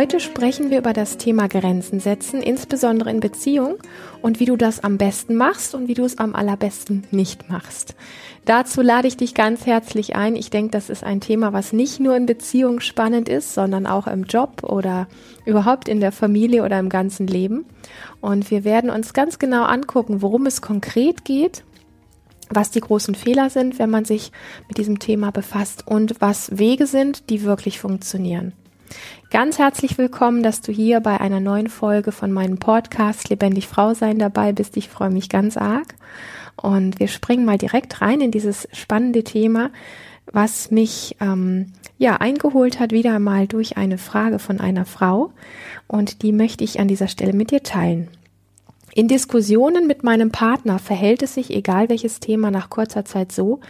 Heute sprechen wir über das Thema Grenzen setzen, insbesondere in Beziehung und wie du das am besten machst und wie du es am allerbesten nicht machst. Dazu lade ich dich ganz herzlich ein. Ich denke, das ist ein Thema, was nicht nur in Beziehung spannend ist, sondern auch im Job oder überhaupt in der Familie oder im ganzen Leben. Und wir werden uns ganz genau angucken, worum es konkret geht was die großen Fehler sind, wenn man sich mit diesem Thema befasst und was Wege sind, die wirklich funktionieren. Ganz herzlich willkommen, dass du hier bei einer neuen Folge von meinem Podcast Lebendig Frau sein dabei bist. Ich freue mich ganz arg. Und wir springen mal direkt rein in dieses spannende Thema, was mich ähm, ja eingeholt hat, wieder mal durch eine Frage von einer Frau. Und die möchte ich an dieser Stelle mit dir teilen. In Diskussionen mit meinem Partner verhält es sich, egal welches Thema, nach kurzer Zeit so,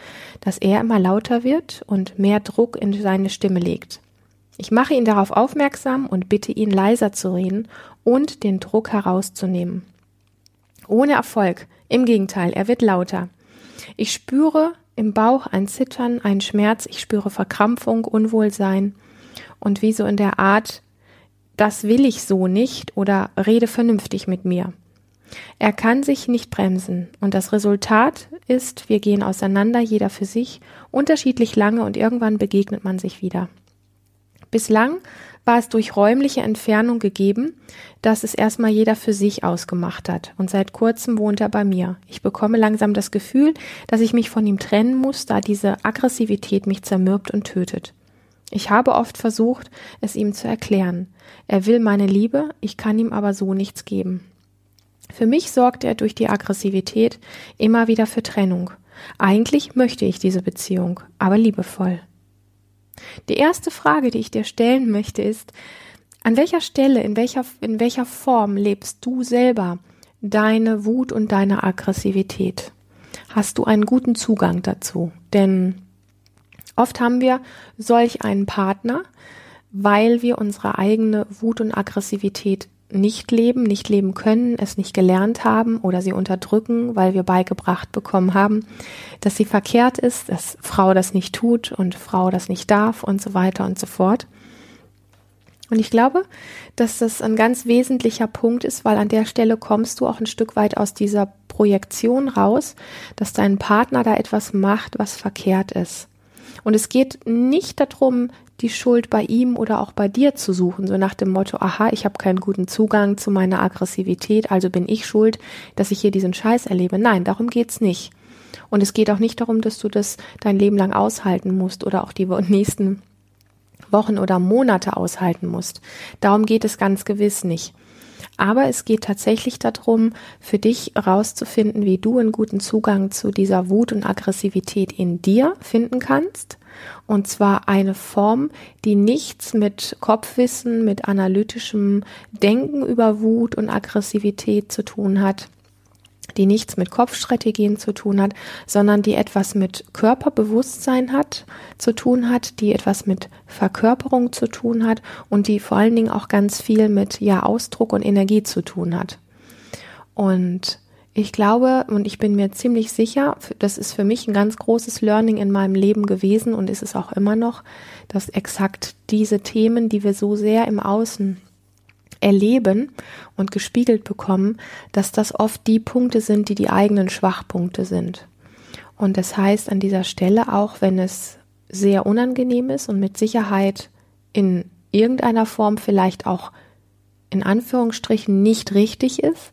dass er immer lauter wird und mehr Druck in seine Stimme legt. Ich mache ihn darauf aufmerksam und bitte ihn leiser zu reden und den Druck herauszunehmen. Ohne Erfolg. Im Gegenteil, er wird lauter. Ich spüre im Bauch ein Zittern, ein Schmerz, ich spüre Verkrampfung, Unwohlsein und wie so in der Art, das will ich so nicht oder rede vernünftig mit mir. Er kann sich nicht bremsen und das Resultat ist, wir gehen auseinander, jeder für sich, unterschiedlich lange und irgendwann begegnet man sich wieder. Bislang war es durch räumliche Entfernung gegeben, dass es erstmal jeder für sich ausgemacht hat. Und seit kurzem wohnt er bei mir. Ich bekomme langsam das Gefühl, dass ich mich von ihm trennen muss, da diese Aggressivität mich zermürbt und tötet. Ich habe oft versucht, es ihm zu erklären. Er will meine Liebe, ich kann ihm aber so nichts geben. Für mich sorgt er durch die Aggressivität immer wieder für Trennung. Eigentlich möchte ich diese Beziehung, aber liebevoll. Die erste Frage, die ich dir stellen möchte, ist, an welcher Stelle, in welcher, in welcher Form lebst du selber deine Wut und deine Aggressivität? Hast du einen guten Zugang dazu? Denn oft haben wir solch einen Partner, weil wir unsere eigene Wut und Aggressivität nicht leben, nicht leben können, es nicht gelernt haben oder sie unterdrücken, weil wir beigebracht bekommen haben, dass sie verkehrt ist, dass Frau das nicht tut und Frau das nicht darf und so weiter und so fort. Und ich glaube, dass das ein ganz wesentlicher Punkt ist, weil an der Stelle kommst du auch ein Stück weit aus dieser Projektion raus, dass dein Partner da etwas macht, was verkehrt ist. Und es geht nicht darum, die Schuld bei ihm oder auch bei dir zu suchen, so nach dem Motto, aha, ich habe keinen guten Zugang zu meiner Aggressivität, also bin ich schuld, dass ich hier diesen Scheiß erlebe. Nein, darum geht's nicht. Und es geht auch nicht darum, dass du das dein Leben lang aushalten musst oder auch die nächsten Wochen oder Monate aushalten musst. Darum geht es ganz gewiss nicht. Aber es geht tatsächlich darum, für dich herauszufinden, wie du einen guten Zugang zu dieser Wut und Aggressivität in dir finden kannst. Und zwar eine Form, die nichts mit Kopfwissen, mit analytischem Denken über Wut und Aggressivität zu tun hat, die nichts mit Kopfstrategien zu tun hat, sondern die etwas mit Körperbewusstsein hat, zu tun hat, die etwas mit Verkörperung zu tun hat und die vor allen Dingen auch ganz viel mit ja Ausdruck und Energie zu tun hat. Und ich glaube und ich bin mir ziemlich sicher, das ist für mich ein ganz großes Learning in meinem Leben gewesen und ist es auch immer noch, dass exakt diese Themen, die wir so sehr im Außen erleben und gespiegelt bekommen, dass das oft die Punkte sind, die die eigenen Schwachpunkte sind. Und das heißt an dieser Stelle auch, wenn es sehr unangenehm ist und mit Sicherheit in irgendeiner Form vielleicht auch in Anführungsstrichen nicht richtig ist,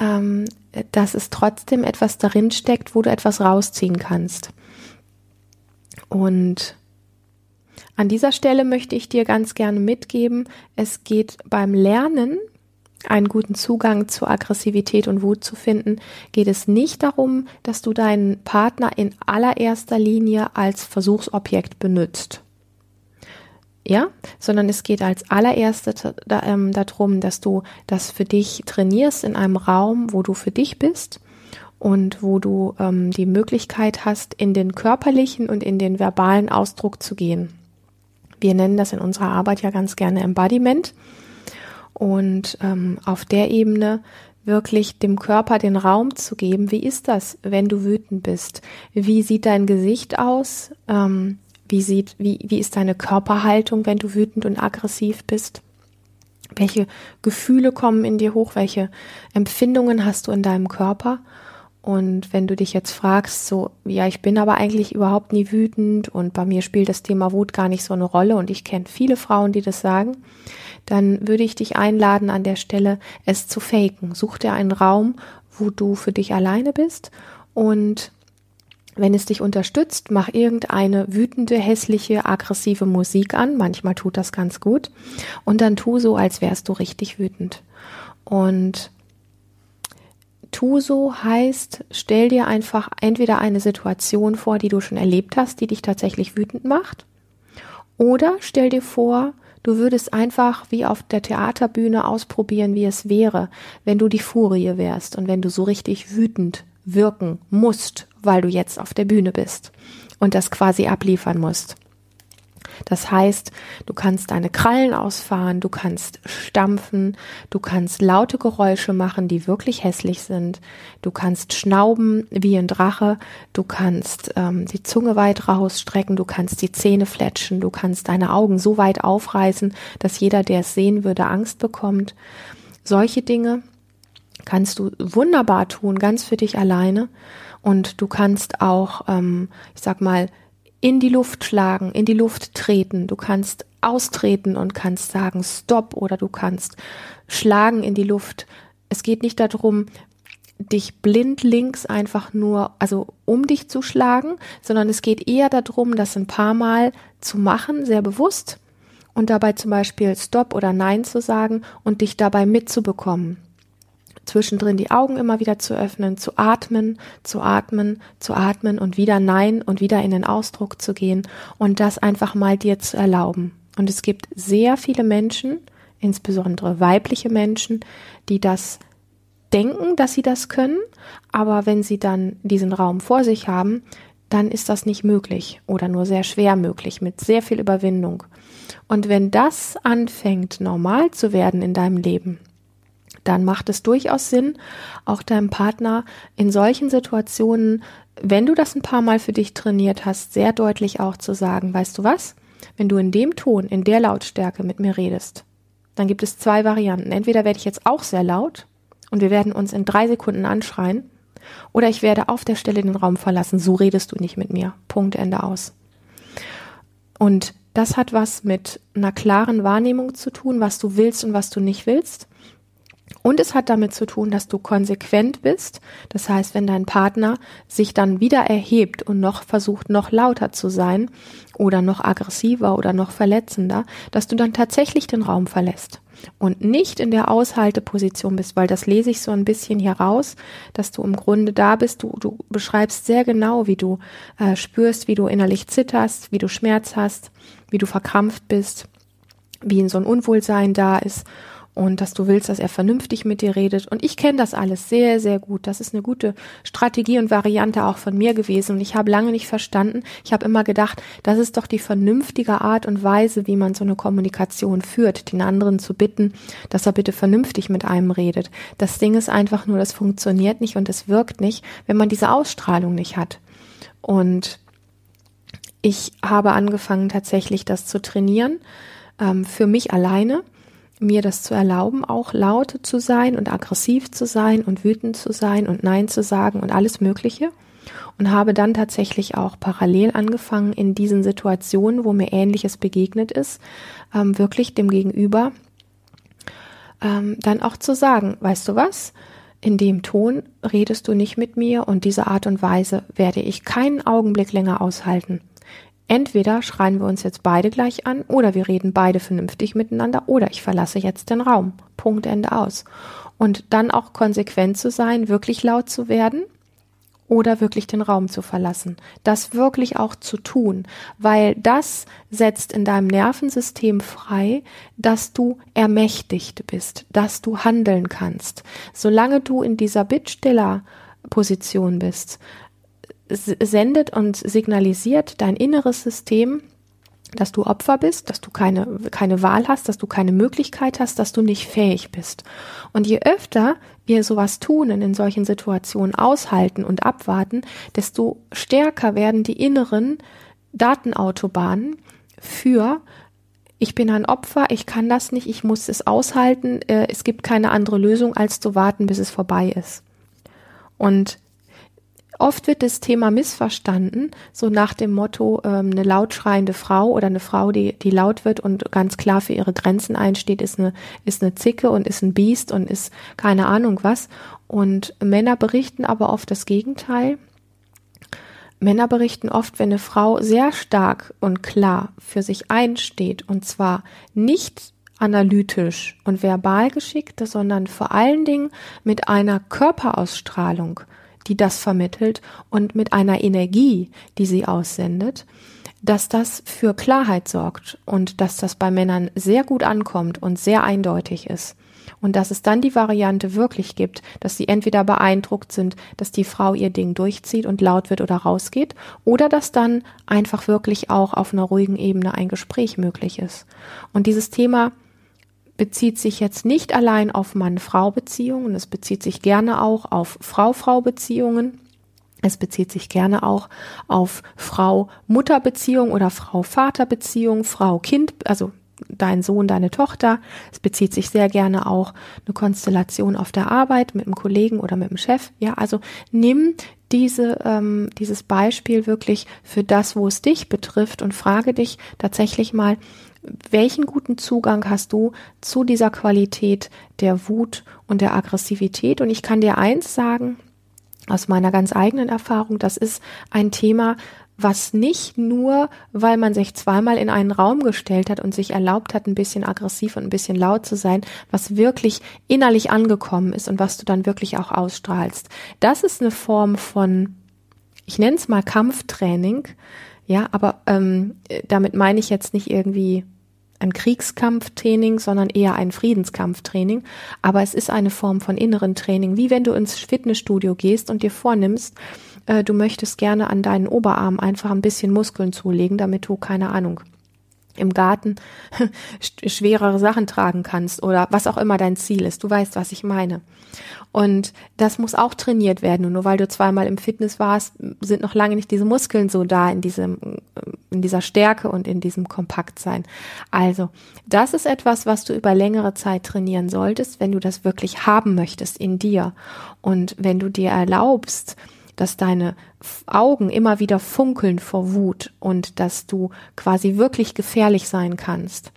ähm, dass es trotzdem etwas darin steckt, wo du etwas rausziehen kannst. Und an dieser Stelle möchte ich dir ganz gerne mitgeben, es geht beim Lernen, einen guten Zugang zu Aggressivität und Wut zu finden, geht es nicht darum, dass du deinen Partner in allererster Linie als Versuchsobjekt benutzt ja, sondern es geht als allererstes ähm, darum, dass du das für dich trainierst in einem Raum, wo du für dich bist und wo du ähm, die Möglichkeit hast, in den körperlichen und in den verbalen Ausdruck zu gehen. Wir nennen das in unserer Arbeit ja ganz gerne Embodiment und ähm, auf der Ebene wirklich dem Körper den Raum zu geben. Wie ist das, wenn du wütend bist? Wie sieht dein Gesicht aus? Ähm, wie sieht, wie, wie ist deine Körperhaltung, wenn du wütend und aggressiv bist? Welche Gefühle kommen in dir hoch? Welche Empfindungen hast du in deinem Körper? Und wenn du dich jetzt fragst, so, ja, ich bin aber eigentlich überhaupt nie wütend und bei mir spielt das Thema Wut gar nicht so eine Rolle und ich kenne viele Frauen, die das sagen, dann würde ich dich einladen, an der Stelle es zu faken. Such dir einen Raum, wo du für dich alleine bist und wenn es dich unterstützt, mach irgendeine wütende, hässliche, aggressive Musik an. Manchmal tut das ganz gut. Und dann tu so, als wärst du richtig wütend. Und tu so heißt, stell dir einfach entweder eine Situation vor, die du schon erlebt hast, die dich tatsächlich wütend macht. Oder stell dir vor, du würdest einfach wie auf der Theaterbühne ausprobieren, wie es wäre, wenn du die Furie wärst und wenn du so richtig wütend wirken musst, weil du jetzt auf der Bühne bist und das quasi abliefern musst. Das heißt, du kannst deine Krallen ausfahren, du kannst stampfen, du kannst laute Geräusche machen, die wirklich hässlich sind, du kannst schnauben wie ein Drache, du kannst ähm, die Zunge weit rausstrecken, du kannst die Zähne fletschen, du kannst deine Augen so weit aufreißen, dass jeder, der es sehen würde, Angst bekommt. Solche Dinge kannst du wunderbar tun, ganz für dich alleine. Und du kannst auch, ähm, ich sag mal, in die Luft schlagen, in die Luft treten. Du kannst austreten und kannst sagen Stopp oder du kannst schlagen in die Luft. Es geht nicht darum, dich blind links einfach nur, also um dich zu schlagen, sondern es geht eher darum, das ein paar Mal zu machen, sehr bewusst und dabei zum Beispiel Stopp oder Nein zu sagen und dich dabei mitzubekommen zwischendrin die Augen immer wieder zu öffnen, zu atmen, zu atmen, zu atmen und wieder Nein und wieder in den Ausdruck zu gehen und das einfach mal dir zu erlauben. Und es gibt sehr viele Menschen, insbesondere weibliche Menschen, die das denken, dass sie das können, aber wenn sie dann diesen Raum vor sich haben, dann ist das nicht möglich oder nur sehr schwer möglich mit sehr viel Überwindung. Und wenn das anfängt normal zu werden in deinem Leben, dann macht es durchaus Sinn, auch deinem Partner in solchen Situationen, wenn du das ein paar Mal für dich trainiert hast, sehr deutlich auch zu sagen, weißt du was? Wenn du in dem Ton, in der Lautstärke mit mir redest, dann gibt es zwei Varianten. Entweder werde ich jetzt auch sehr laut und wir werden uns in drei Sekunden anschreien, oder ich werde auf der Stelle den Raum verlassen. So redest du nicht mit mir. Punkt, Ende aus. Und das hat was mit einer klaren Wahrnehmung zu tun, was du willst und was du nicht willst. Und es hat damit zu tun, dass du konsequent bist. Das heißt, wenn dein Partner sich dann wieder erhebt und noch versucht, noch lauter zu sein oder noch aggressiver oder noch verletzender, dass du dann tatsächlich den Raum verlässt und nicht in der Aushalteposition bist, weil das lese ich so ein bisschen hier raus, dass du im Grunde da bist. Du, du beschreibst sehr genau, wie du äh, spürst, wie du innerlich zitterst, wie du Schmerz hast, wie du verkrampft bist, wie in so ein Unwohlsein da ist und dass du willst, dass er vernünftig mit dir redet. Und ich kenne das alles sehr, sehr gut. Das ist eine gute Strategie und Variante auch von mir gewesen. Und ich habe lange nicht verstanden. Ich habe immer gedacht, das ist doch die vernünftige Art und Weise, wie man so eine Kommunikation führt, den anderen zu bitten, dass er bitte vernünftig mit einem redet. Das Ding ist einfach nur, das funktioniert nicht und es wirkt nicht, wenn man diese Ausstrahlung nicht hat. Und ich habe angefangen, tatsächlich das zu trainieren, ähm, für mich alleine mir das zu erlauben, auch laut zu sein und aggressiv zu sein und wütend zu sein und Nein zu sagen und alles Mögliche. Und habe dann tatsächlich auch parallel angefangen, in diesen Situationen, wo mir Ähnliches begegnet ist, ähm, wirklich dem Gegenüber ähm, dann auch zu sagen, weißt du was? In dem Ton redest du nicht mit mir und diese Art und Weise werde ich keinen Augenblick länger aushalten. Entweder schreien wir uns jetzt beide gleich an oder wir reden beide vernünftig miteinander oder ich verlasse jetzt den Raum. Punkt Ende aus. Und dann auch konsequent zu sein, wirklich laut zu werden oder wirklich den Raum zu verlassen. Das wirklich auch zu tun, weil das setzt in deinem Nervensystem frei, dass du ermächtigt bist, dass du handeln kannst. Solange du in dieser Bittsteller Position bist, sendet und signalisiert dein inneres System, dass du Opfer bist, dass du keine, keine Wahl hast, dass du keine Möglichkeit hast, dass du nicht fähig bist. Und je öfter wir sowas tun und in solchen Situationen aushalten und abwarten, desto stärker werden die inneren Datenautobahnen für ich bin ein Opfer, ich kann das nicht, ich muss es aushalten, äh, es gibt keine andere Lösung, als zu warten, bis es vorbei ist. Und oft wird das Thema missverstanden, so nach dem Motto, ähm, eine lautschreiende Frau oder eine Frau, die, die laut wird und ganz klar für ihre Grenzen einsteht, ist eine, ist eine Zicke und ist ein Biest und ist keine Ahnung was. Und Männer berichten aber oft das Gegenteil. Männer berichten oft, wenn eine Frau sehr stark und klar für sich einsteht und zwar nicht analytisch und verbal geschickt, sondern vor allen Dingen mit einer Körperausstrahlung, die das vermittelt und mit einer Energie, die sie aussendet, dass das für Klarheit sorgt und dass das bei Männern sehr gut ankommt und sehr eindeutig ist und dass es dann die Variante wirklich gibt, dass sie entweder beeindruckt sind, dass die Frau ihr Ding durchzieht und laut wird oder rausgeht, oder dass dann einfach wirklich auch auf einer ruhigen Ebene ein Gespräch möglich ist. Und dieses Thema bezieht sich jetzt nicht allein auf Mann-Frau-Beziehungen, es bezieht sich gerne auch auf Frau-Frau-Beziehungen. Es bezieht sich gerne auch auf Frau-Mutter-Beziehung oder Frau-Vater-Beziehung, Frau-Kind, also dein Sohn, deine Tochter. Es bezieht sich sehr gerne auch eine Konstellation auf der Arbeit mit einem Kollegen oder mit dem Chef. Ja, also nimm diese, ähm, dieses Beispiel wirklich für das, wo es dich betrifft und frage dich tatsächlich mal, welchen guten Zugang hast du zu dieser Qualität der Wut und der Aggressivität? Und ich kann dir eins sagen, aus meiner ganz eigenen Erfahrung, das ist ein Thema, was nicht nur, weil man sich zweimal in einen Raum gestellt hat und sich erlaubt hat, ein bisschen aggressiv und ein bisschen laut zu sein, was wirklich innerlich angekommen ist und was du dann wirklich auch ausstrahlst. Das ist eine Form von, ich nenne es mal Kampftraining, ja, aber ähm, damit meine ich jetzt nicht irgendwie ein Kriegskampftraining, sondern eher ein Friedenskampftraining. Aber es ist eine Form von inneren Training, wie wenn du ins Fitnessstudio gehst und dir vornimmst, äh, du möchtest gerne an deinen Oberarm einfach ein bisschen Muskeln zulegen, damit du, keine Ahnung, im Garten schwerere Sachen tragen kannst oder was auch immer dein Ziel ist. Du weißt, was ich meine. Und das muss auch trainiert werden. Und nur weil du zweimal im Fitness warst, sind noch lange nicht diese Muskeln so da in diesem, in dieser Stärke und in diesem Kompaktsein. Also, das ist etwas, was du über längere Zeit trainieren solltest, wenn du das wirklich haben möchtest in dir. Und wenn du dir erlaubst, dass deine Augen immer wieder funkeln vor Wut und dass du quasi wirklich gefährlich sein kannst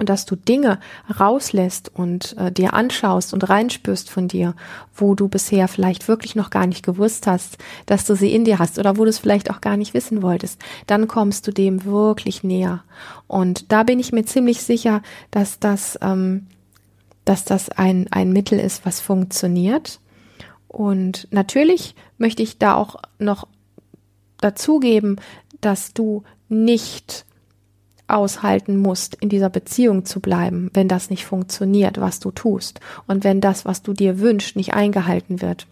und dass du Dinge rauslässt und äh, dir anschaust und reinspürst von dir, wo du bisher vielleicht wirklich noch gar nicht gewusst hast, dass du sie in dir hast oder wo du es vielleicht auch gar nicht wissen wolltest, dann kommst du dem wirklich näher. Und da bin ich mir ziemlich sicher, dass das, ähm, dass das ein, ein Mittel ist, was funktioniert. Und natürlich möchte ich da auch noch dazugeben, dass du nicht aushalten musst, in dieser Beziehung zu bleiben, wenn das nicht funktioniert, was du tust und wenn das, was du dir wünschst, nicht eingehalten wird.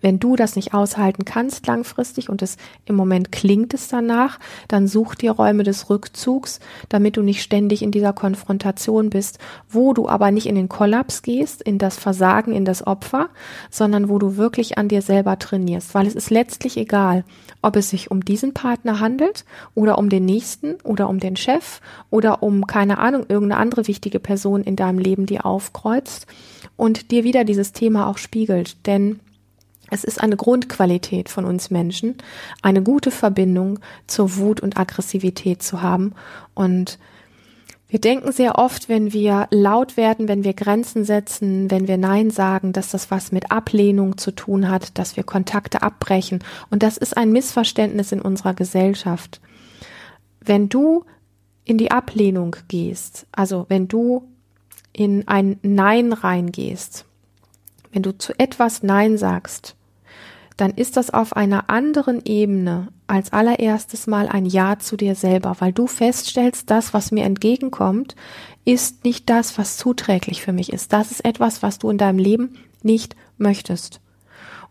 Wenn du das nicht aushalten kannst langfristig und es im Moment klingt es danach, dann such dir Räume des Rückzugs, damit du nicht ständig in dieser Konfrontation bist, wo du aber nicht in den Kollaps gehst, in das Versagen, in das Opfer, sondern wo du wirklich an dir selber trainierst, weil es ist letztlich egal, ob es sich um diesen Partner handelt oder um den nächsten oder um den Chef oder um keine Ahnung, irgendeine andere wichtige Person in deinem Leben, die aufkreuzt und dir wieder dieses Thema auch spiegelt, denn es ist eine Grundqualität von uns Menschen, eine gute Verbindung zur Wut und Aggressivität zu haben. Und wir denken sehr oft, wenn wir laut werden, wenn wir Grenzen setzen, wenn wir Nein sagen, dass das was mit Ablehnung zu tun hat, dass wir Kontakte abbrechen. Und das ist ein Missverständnis in unserer Gesellschaft. Wenn du in die Ablehnung gehst, also wenn du in ein Nein reingehst, wenn du zu etwas Nein sagst, dann ist das auf einer anderen Ebene als allererstes mal ein Ja zu dir selber, weil du feststellst, das, was mir entgegenkommt, ist nicht das, was zuträglich für mich ist. Das ist etwas, was du in deinem Leben nicht möchtest.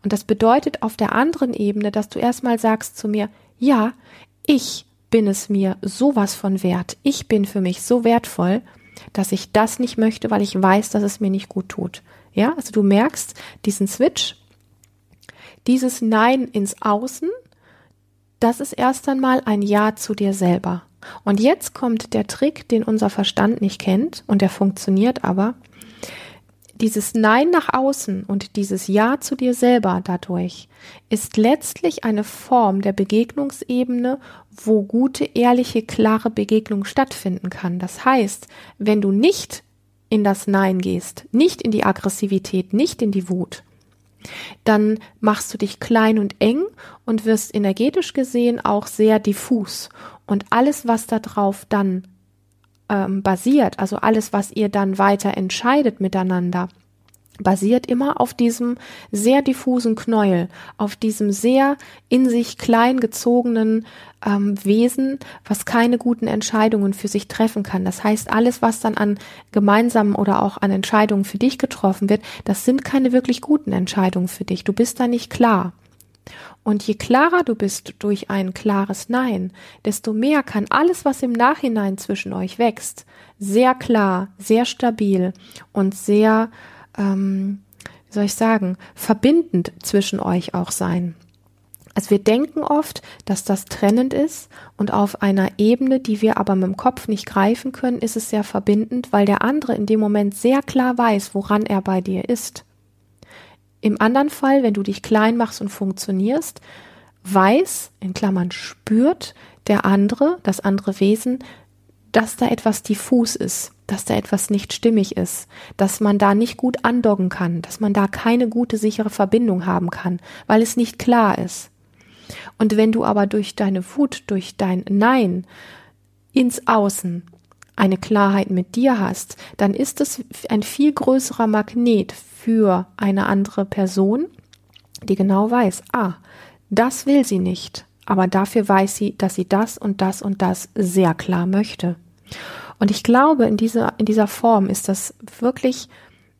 Und das bedeutet auf der anderen Ebene, dass du erstmal sagst zu mir, ja, ich bin es mir sowas von wert. Ich bin für mich so wertvoll, dass ich das nicht möchte, weil ich weiß, dass es mir nicht gut tut. Ja, also du merkst diesen Switch dieses Nein ins Außen, das ist erst einmal ein Ja zu dir selber. Und jetzt kommt der Trick, den unser Verstand nicht kennt und der funktioniert aber. Dieses Nein nach außen und dieses Ja zu dir selber dadurch ist letztlich eine Form der Begegnungsebene, wo gute, ehrliche, klare Begegnung stattfinden kann. Das heißt, wenn du nicht in das Nein gehst, nicht in die Aggressivität, nicht in die Wut, dann machst du dich klein und eng und wirst energetisch gesehen auch sehr diffus. Und alles, was darauf dann ähm, basiert, also alles, was ihr dann weiter entscheidet miteinander, basiert immer auf diesem sehr diffusen Knäuel, auf diesem sehr in sich klein gezogenen ähm, Wesen, was keine guten Entscheidungen für sich treffen kann. Das heißt, alles, was dann an gemeinsamen oder auch an Entscheidungen für dich getroffen wird, das sind keine wirklich guten Entscheidungen für dich. Du bist da nicht klar. Und je klarer du bist durch ein klares Nein, desto mehr kann alles, was im Nachhinein zwischen euch wächst, sehr klar, sehr stabil und sehr, ähm, wie soll ich sagen, verbindend zwischen euch auch sein. Also wir denken oft, dass das trennend ist und auf einer Ebene, die wir aber mit dem Kopf nicht greifen können, ist es sehr verbindend, weil der andere in dem Moment sehr klar weiß, woran er bei dir ist. Im anderen Fall, wenn du dich klein machst und funktionierst, weiß, in Klammern spürt der andere, das andere Wesen, dass da etwas diffus ist, dass da etwas nicht stimmig ist, dass man da nicht gut andocken kann, dass man da keine gute, sichere Verbindung haben kann, weil es nicht klar ist. Und wenn du aber durch deine Wut, durch dein Nein ins Außen eine Klarheit mit dir hast, dann ist es ein viel größerer Magnet für eine andere Person, die genau weiß, ah, das will sie nicht, aber dafür weiß sie, dass sie das und das und das sehr klar möchte. Und ich glaube, in dieser, in dieser Form ist das wirklich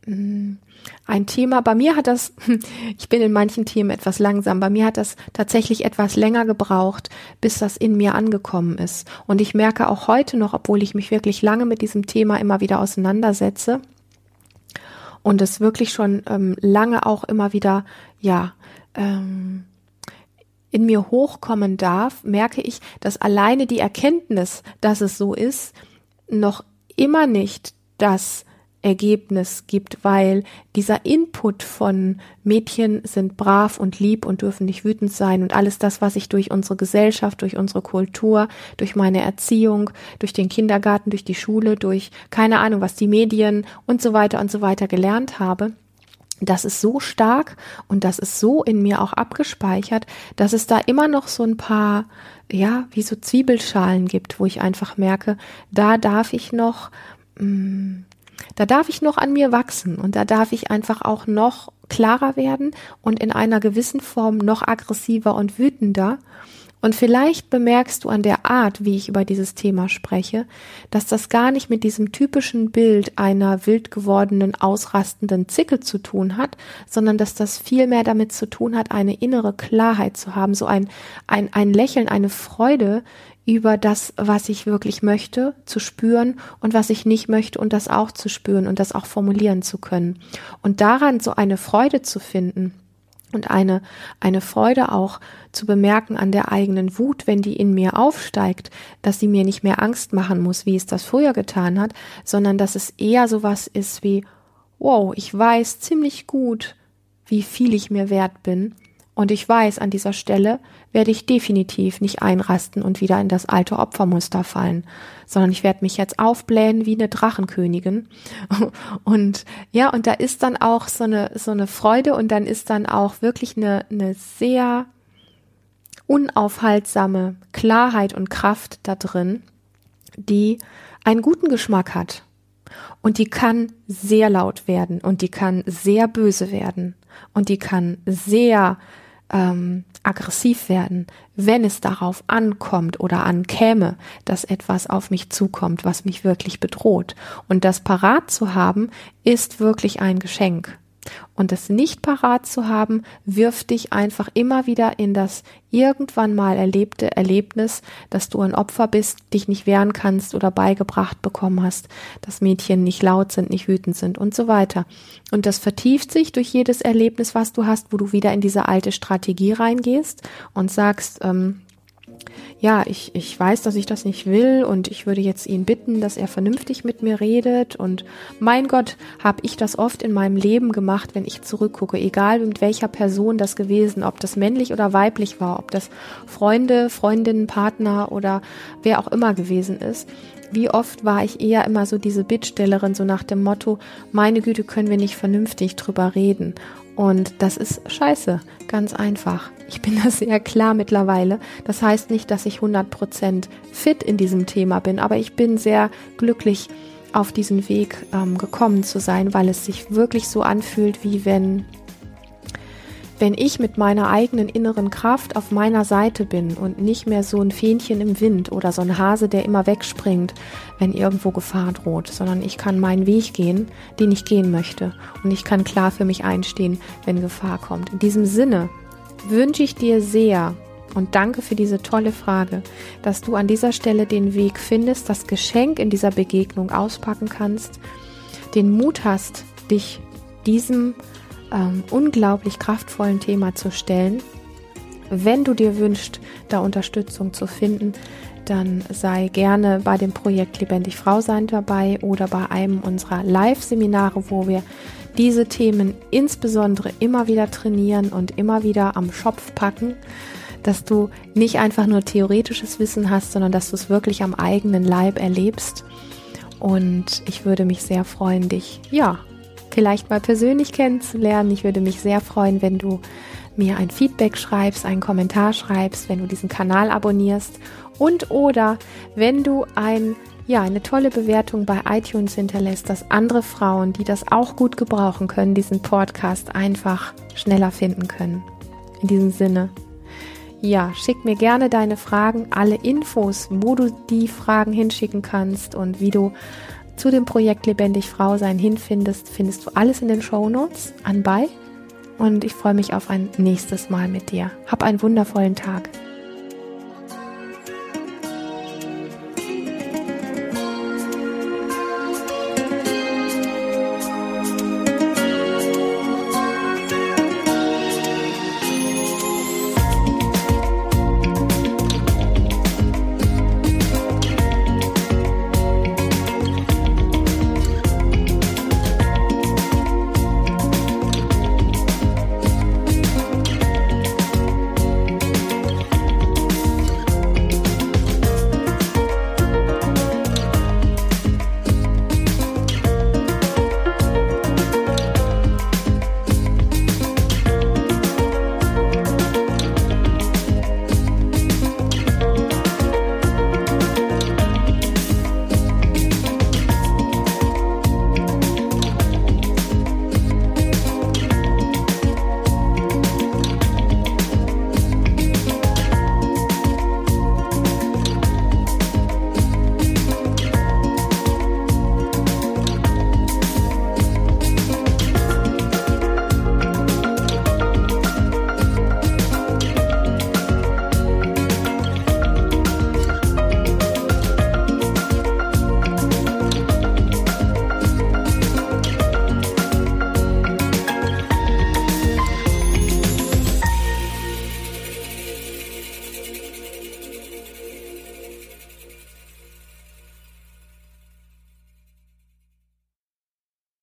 mh, mm, ein Thema. Bei mir hat das, ich bin in manchen Themen etwas langsam, bei mir hat das tatsächlich etwas länger gebraucht, bis das in mir angekommen ist. Und ich merke auch heute noch, obwohl ich mich wirklich lange mit diesem Thema immer wieder auseinandersetze, und es wirklich schon ähm, lange auch immer wieder, ja, ähm, in mir hochkommen darf, merke ich, dass alleine die Erkenntnis, dass es so ist, noch immer nicht das Ergebnis gibt, weil dieser Input von Mädchen sind brav und lieb und dürfen nicht wütend sein und alles das, was ich durch unsere Gesellschaft, durch unsere Kultur, durch meine Erziehung, durch den Kindergarten, durch die Schule, durch keine Ahnung, was die Medien und so weiter und so weiter gelernt habe, das ist so stark und das ist so in mir auch abgespeichert, dass es da immer noch so ein paar, ja, wie so Zwiebelschalen gibt, wo ich einfach merke, da darf ich noch, mh, mm, da darf ich noch an mir wachsen und da darf ich einfach auch noch klarer werden und in einer gewissen Form noch aggressiver und wütender. Und vielleicht bemerkst du an der Art, wie ich über dieses Thema spreche, dass das gar nicht mit diesem typischen Bild einer wild gewordenen, ausrastenden Zicke zu tun hat, sondern dass das viel mehr damit zu tun hat, eine innere Klarheit zu haben, so ein, ein, ein Lächeln, eine Freude über das, was ich wirklich möchte, zu spüren und was ich nicht möchte und das auch zu spüren und das auch formulieren zu können. Und daran so eine Freude zu finden und eine, eine Freude auch zu bemerken an der eigenen Wut, wenn die in mir aufsteigt, dass sie mir nicht mehr Angst machen muss, wie es das früher getan hat, sondern dass es eher sowas ist wie, wow, ich weiß ziemlich gut, wie viel ich mir wert bin und ich weiß, an dieser Stelle werde ich definitiv nicht einrasten und wieder in das alte Opfermuster fallen, sondern ich werde mich jetzt aufblähen wie eine Drachenkönigin. Und ja, und da ist dann auch so eine, so eine Freude und dann ist dann auch wirklich eine, eine sehr unaufhaltsame Klarheit und Kraft da drin, die einen guten Geschmack hat. Und die kann sehr laut werden und die kann sehr böse werden und die kann sehr ähm, aggressiv werden, wenn es darauf ankommt oder ankäme, dass etwas auf mich zukommt, was mich wirklich bedroht. Und das parat zu haben, ist wirklich ein Geschenk. Und das nicht parat zu haben, wirft dich einfach immer wieder in das irgendwann mal erlebte Erlebnis, dass du ein Opfer bist, dich nicht wehren kannst oder beigebracht bekommen hast, dass Mädchen nicht laut sind, nicht wütend sind und so weiter. Und das vertieft sich durch jedes Erlebnis, was du hast, wo du wieder in diese alte Strategie reingehst und sagst, ähm, ja, ich, ich weiß, dass ich das nicht will und ich würde jetzt ihn bitten, dass er vernünftig mit mir redet. Und mein Gott, habe ich das oft in meinem Leben gemacht, wenn ich zurückgucke, egal mit welcher Person das gewesen, ob das männlich oder weiblich war, ob das Freunde, Freundinnen, Partner oder wer auch immer gewesen ist. Wie oft war ich eher immer so diese Bittstellerin, so nach dem Motto, meine Güte, können wir nicht vernünftig drüber reden. Und das ist scheiße, ganz einfach. Ich bin da sehr klar mittlerweile. Das heißt nicht, dass ich 100% fit in diesem Thema bin, aber ich bin sehr glücklich, auf diesen Weg ähm, gekommen zu sein, weil es sich wirklich so anfühlt, wie wenn wenn ich mit meiner eigenen inneren Kraft auf meiner Seite bin und nicht mehr so ein Fähnchen im Wind oder so ein Hase, der immer wegspringt, wenn irgendwo Gefahr droht, sondern ich kann meinen Weg gehen, den ich gehen möchte und ich kann klar für mich einstehen, wenn Gefahr kommt. In diesem Sinne wünsche ich dir sehr und danke für diese tolle Frage, dass du an dieser Stelle den Weg findest, das Geschenk in dieser Begegnung auspacken kannst, den Mut hast, dich diesem ähm, unglaublich kraftvollen Thema zu stellen. Wenn du dir wünschst, da Unterstützung zu finden, dann sei gerne bei dem Projekt Lebendig Frau sein dabei oder bei einem unserer Live-Seminare, wo wir diese Themen insbesondere immer wieder trainieren und immer wieder am Schopf packen, dass du nicht einfach nur theoretisches Wissen hast, sondern dass du es wirklich am eigenen Leib erlebst. Und ich würde mich sehr freuen, dich ja vielleicht mal persönlich kennenzulernen. Ich würde mich sehr freuen, wenn du mir ein Feedback schreibst, einen Kommentar schreibst, wenn du diesen Kanal abonnierst und oder wenn du ein ja, eine tolle Bewertung bei iTunes hinterlässt, dass andere Frauen, die das auch gut gebrauchen können, diesen Podcast einfach schneller finden können. In diesem Sinne. Ja, schick mir gerne deine Fragen, alle Infos, wo du die Fragen hinschicken kannst und wie du zu dem Projekt Lebendig Frau sein hinfindest, findest du alles in den Show Notes anbei. Und ich freue mich auf ein nächstes Mal mit dir. Hab einen wundervollen Tag.